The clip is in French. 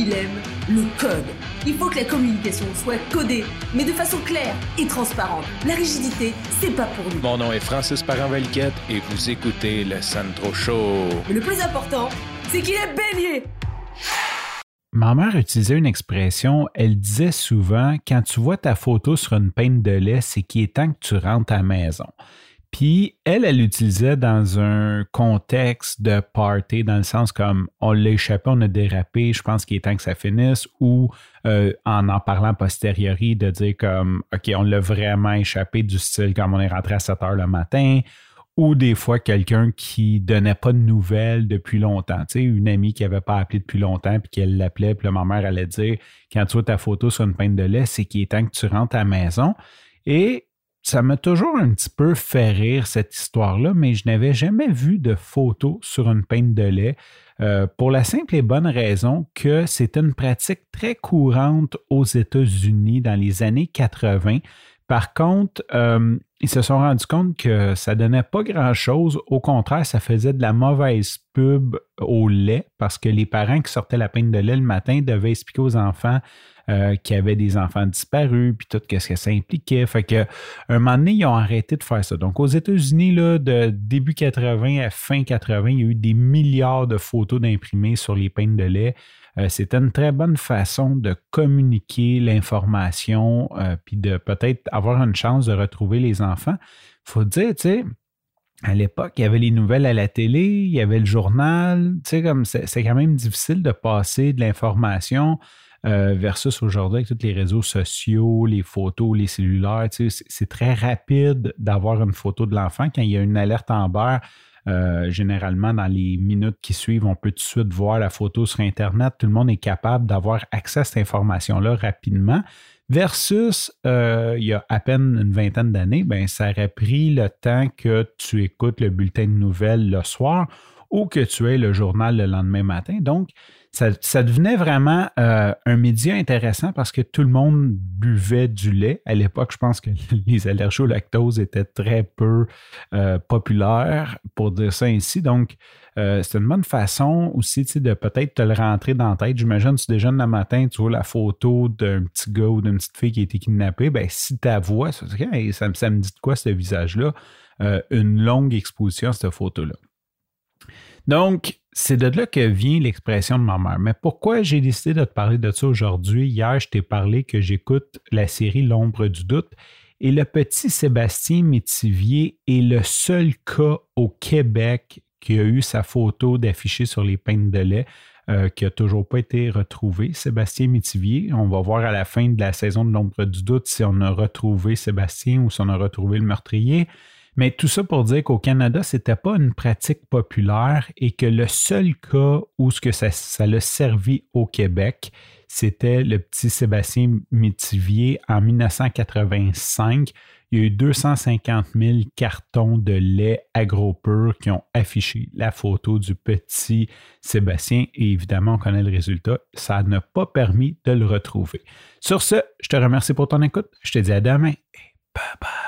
il aime le code. Il faut que la communication soit codée, mais de façon claire et transparente. La rigidité, c'est pas pour nous. Mon nom est Francis Parent-Valquette et vous écoutez le Sandro Show. Mais le plus important, c'est qu'il est bélier. Ma mère utilisait une expression, elle disait souvent quand tu vois ta photo sur une peine de lait, c'est qu'il est temps que tu rentres à la maison. Puis elle, elle l'utilisait dans un contexte de party, dans le sens comme on l'a échappé, on a dérapé, je pense qu'il est temps que ça finisse, ou euh, en en parlant posteriori, de dire comme OK, on l'a vraiment échappé du style comme on est rentré à 7 heures le matin, ou des fois quelqu'un qui donnait pas de nouvelles depuis longtemps. Tu sais, une amie qui avait pas appelé depuis longtemps, puis qu'elle l'appelait, puis ma mère allait dire quand tu vois ta photo sur une peine de lait, c'est qu'il est temps que tu rentres à la maison. Et ça m'a toujours un petit peu fait rire, cette histoire-là, mais je n'avais jamais vu de photo sur une peine de lait euh, pour la simple et bonne raison que c'était une pratique très courante aux États-Unis dans les années 80. Par contre, euh, ils se sont rendus compte que ça donnait pas grand-chose. Au contraire, ça faisait de la mauvaise pub au lait parce que les parents qui sortaient la peine de lait le matin devaient expliquer aux enfants euh, qu'il y avait des enfants disparus, puis tout ce que ça impliquait. Fait que, un moment donné, ils ont arrêté de faire ça. Donc, aux États-Unis, de début 80 à fin 80, il y a eu des milliards de photos d'imprimés sur les peines de lait. Euh, c'était une très bonne façon de communiquer l'information, euh, puis de peut-être avoir une chance de retrouver les enfants. Il faut dire, tu sais, à l'époque, il y avait les nouvelles à la télé, il y avait le journal, tu sais, comme c'est quand même difficile de passer de l'information euh, versus aujourd'hui avec tous les réseaux sociaux, les photos, les cellulaires. c'est très rapide d'avoir une photo de l'enfant. Quand il y a une alerte en beurre, euh, généralement, dans les minutes qui suivent, on peut tout de suite voir la photo sur Internet. Tout le monde est capable d'avoir accès à cette information-là rapidement. Versus, euh, il y a à peine une vingtaine d'années, ben, ça aurait pris le temps que tu écoutes le bulletin de nouvelles le soir ou que tu aies le journal le lendemain matin. Donc, ça, devenait vraiment euh, un média intéressant parce que tout le monde buvait du lait. À l'époque, je pense que les allergies au lactose étaient très peu euh, populaires, pour dire ça ainsi. Donc, euh, c'est une bonne façon aussi de peut-être te le rentrer dans la tête. J'imagine, tu déjeunes le matin, tu vois la photo d'un petit gars ou d'une petite fille qui a été kidnappée. Ben, si ta voix, ça, me dit de quoi ce visage-là? une longue exposition à cette photo-là. Donc, c'est de là que vient l'expression de ma mère. Mais pourquoi j'ai décidé de te parler de ça aujourd'hui? Hier, je t'ai parlé que j'écoute la série L'ombre du doute. Et le petit Sébastien Métivier est le seul cas au Québec qui a eu sa photo d'afficher sur les peines de lait, euh, qui n'a toujours pas été retrouvé. Sébastien Métivier, on va voir à la fin de la saison de l'ombre du doute si on a retrouvé Sébastien ou si on a retrouvé le meurtrier. Mais tout ça pour dire qu'au Canada, ce n'était pas une pratique populaire et que le seul cas où ce que ça, ça l'a servi au Québec, c'était le petit Sébastien Métivier en 1985. Il y a eu 250 000 cartons de lait agro-pur qui ont affiché la photo du petit Sébastien et évidemment, on connaît le résultat. Ça n'a pas permis de le retrouver. Sur ce, je te remercie pour ton écoute. Je te dis à demain et bye bye.